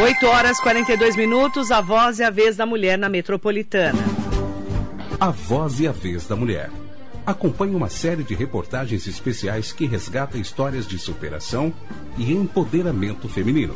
8 horas 42 minutos, a voz e a vez da mulher na metropolitana. A voz e a vez da mulher. Acompanhe uma série de reportagens especiais que resgata histórias de superação e empoderamento feminino.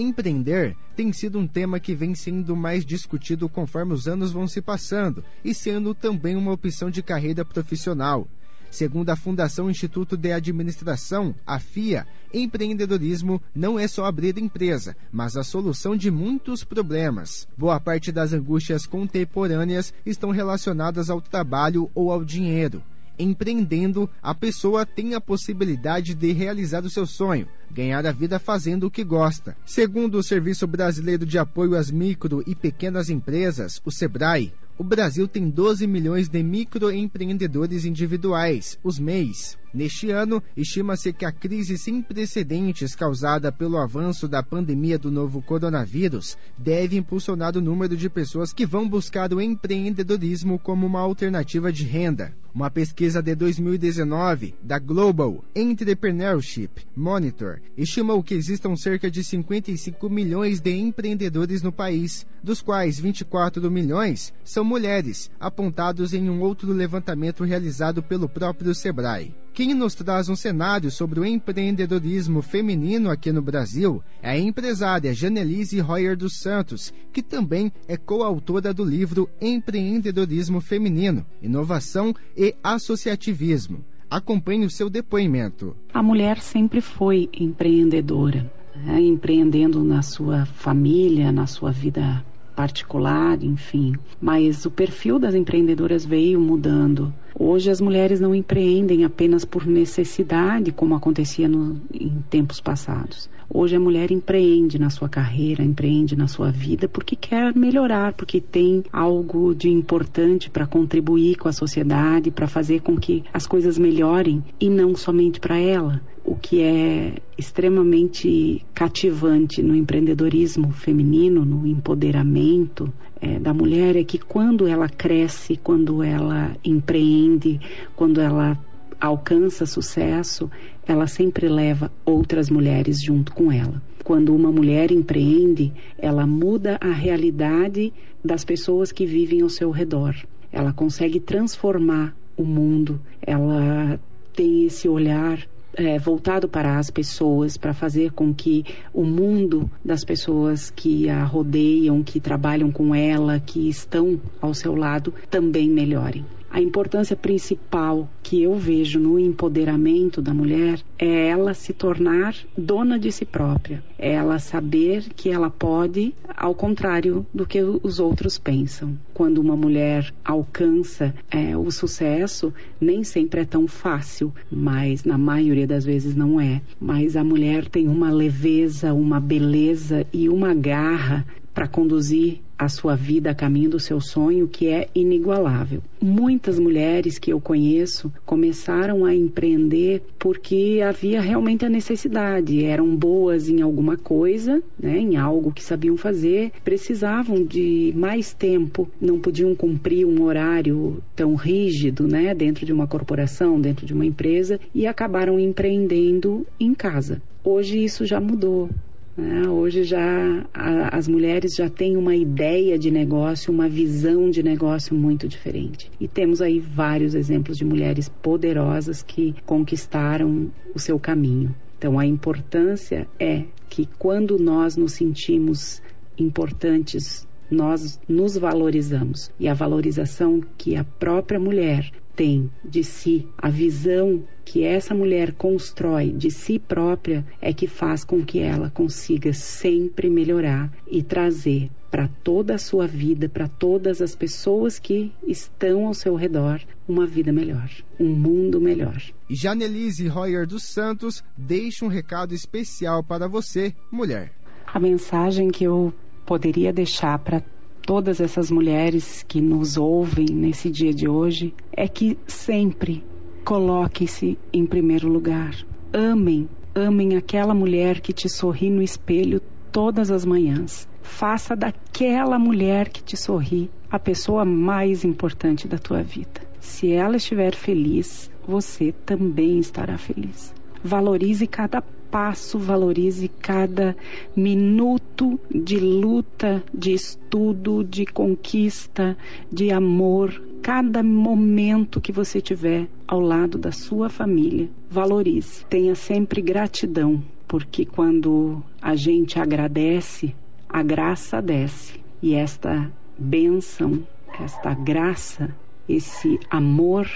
Empreender tem sido um tema que vem sendo mais discutido conforme os anos vão se passando e sendo também uma opção de carreira profissional. Segundo a Fundação Instituto de Administração, a FIA, empreendedorismo não é só abrir empresa, mas a solução de muitos problemas. Boa parte das angústias contemporâneas estão relacionadas ao trabalho ou ao dinheiro empreendendo, a pessoa tem a possibilidade de realizar o seu sonho, ganhar a vida fazendo o que gosta. Segundo o Serviço Brasileiro de Apoio às Micro e Pequenas Empresas, o SEBRAE, o Brasil tem 12 milhões de microempreendedores individuais, os MEIs. Neste ano, estima-se que a crise sem precedentes causada pelo avanço da pandemia do novo coronavírus deve impulsionar o número de pessoas que vão buscar o empreendedorismo como uma alternativa de renda. Uma pesquisa de 2019 da Global Entrepreneurship Monitor estimou que existam cerca de 55 milhões de empreendedores no país, dos quais 24 milhões são mulheres, apontados em um outro levantamento realizado pelo próprio Sebrae. Quem nos traz um cenário sobre o empreendedorismo feminino aqui no Brasil é a empresária Janelise Royer dos Santos, que também é coautora do livro Empreendedorismo Feminino, Inovação e Associativismo. Acompanhe o seu depoimento. A mulher sempre foi empreendedora, né? empreendendo na sua família, na sua vida particular, enfim. Mas o perfil das empreendedoras veio mudando. Hoje as mulheres não empreendem apenas por necessidade, como acontecia no, em tempos passados. Hoje a mulher empreende na sua carreira, empreende na sua vida porque quer melhorar, porque tem algo de importante para contribuir com a sociedade, para fazer com que as coisas melhorem e não somente para ela o que é extremamente cativante no empreendedorismo feminino, no empoderamento é, da mulher, é que quando ela cresce, quando ela empreende, quando ela alcança sucesso, ela sempre leva outras mulheres junto com ela. Quando uma mulher empreende, ela muda a realidade das pessoas que vivem ao seu redor. Ela consegue transformar o mundo, ela tem esse olhar é, voltado para as pessoas, para fazer com que o mundo das pessoas que a rodeiam, que trabalham com ela, que estão ao seu lado, também melhorem. A importância principal que eu vejo no empoderamento da mulher é ela se tornar dona de si própria, é ela saber que ela pode, ao contrário do que os outros pensam. Quando uma mulher alcança é, o sucesso, nem sempre é tão fácil, mas na maioria das vezes não é. Mas a mulher tem uma leveza, uma beleza e uma garra para conduzir a sua vida a caminho do seu sonho que é inigualável. Muitas mulheres que eu conheço começaram a empreender porque havia realmente a necessidade, eram boas em alguma coisa, né, em algo que sabiam fazer, precisavam de mais tempo, não podiam cumprir um horário tão rígido, né, dentro de uma corporação, dentro de uma empresa e acabaram empreendendo em casa. Hoje isso já mudou. Né? Hoje já a, as mulheres já têm uma ideia de negócio, uma visão de negócio muito diferente. E temos aí vários exemplos de mulheres poderosas que conquistaram o seu caminho. Então a importância é que quando nós nos sentimos importantes, nós nos valorizamos. E a valorização que a própria mulher tem de si, a visão que essa mulher constrói de si própria é que faz com que ela consiga sempre melhorar e trazer para toda a sua vida, para todas as pessoas que estão ao seu redor, uma vida melhor, um mundo melhor. E Janelise Royer dos Santos deixa um recado especial para você, mulher. A mensagem que eu poderia deixar para todas essas mulheres que nos ouvem nesse dia de hoje é que sempre coloque-se em primeiro lugar. Amem, amem aquela mulher que te sorri no espelho todas as manhãs. Faça daquela mulher que te sorri a pessoa mais importante da tua vida. Se ela estiver feliz, você também estará feliz. Valorize cada passo, valorize cada minuto de luta, de estudo, de conquista, de amor, cada momento que você tiver ao lado da sua família. Valorize. Tenha sempre gratidão, porque quando a gente agradece, a graça desce. E esta bênção, esta graça, esse amor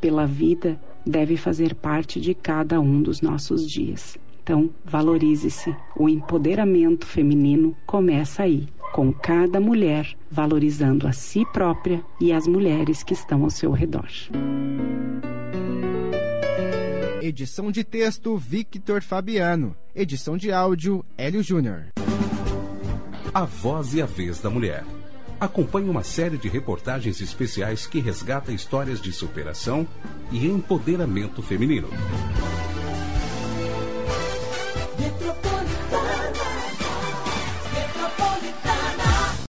pela vida deve fazer parte de cada um dos nossos dias. Então, valorize-se. O empoderamento feminino começa aí, com cada mulher valorizando a si própria e as mulheres que estão ao seu redor. Edição de texto Victor Fabiano. Edição de áudio Hélio Júnior. A Voz e a Vez da Mulher. Acompanhe uma série de reportagens especiais que resgata histórias de superação e empoderamento feminino.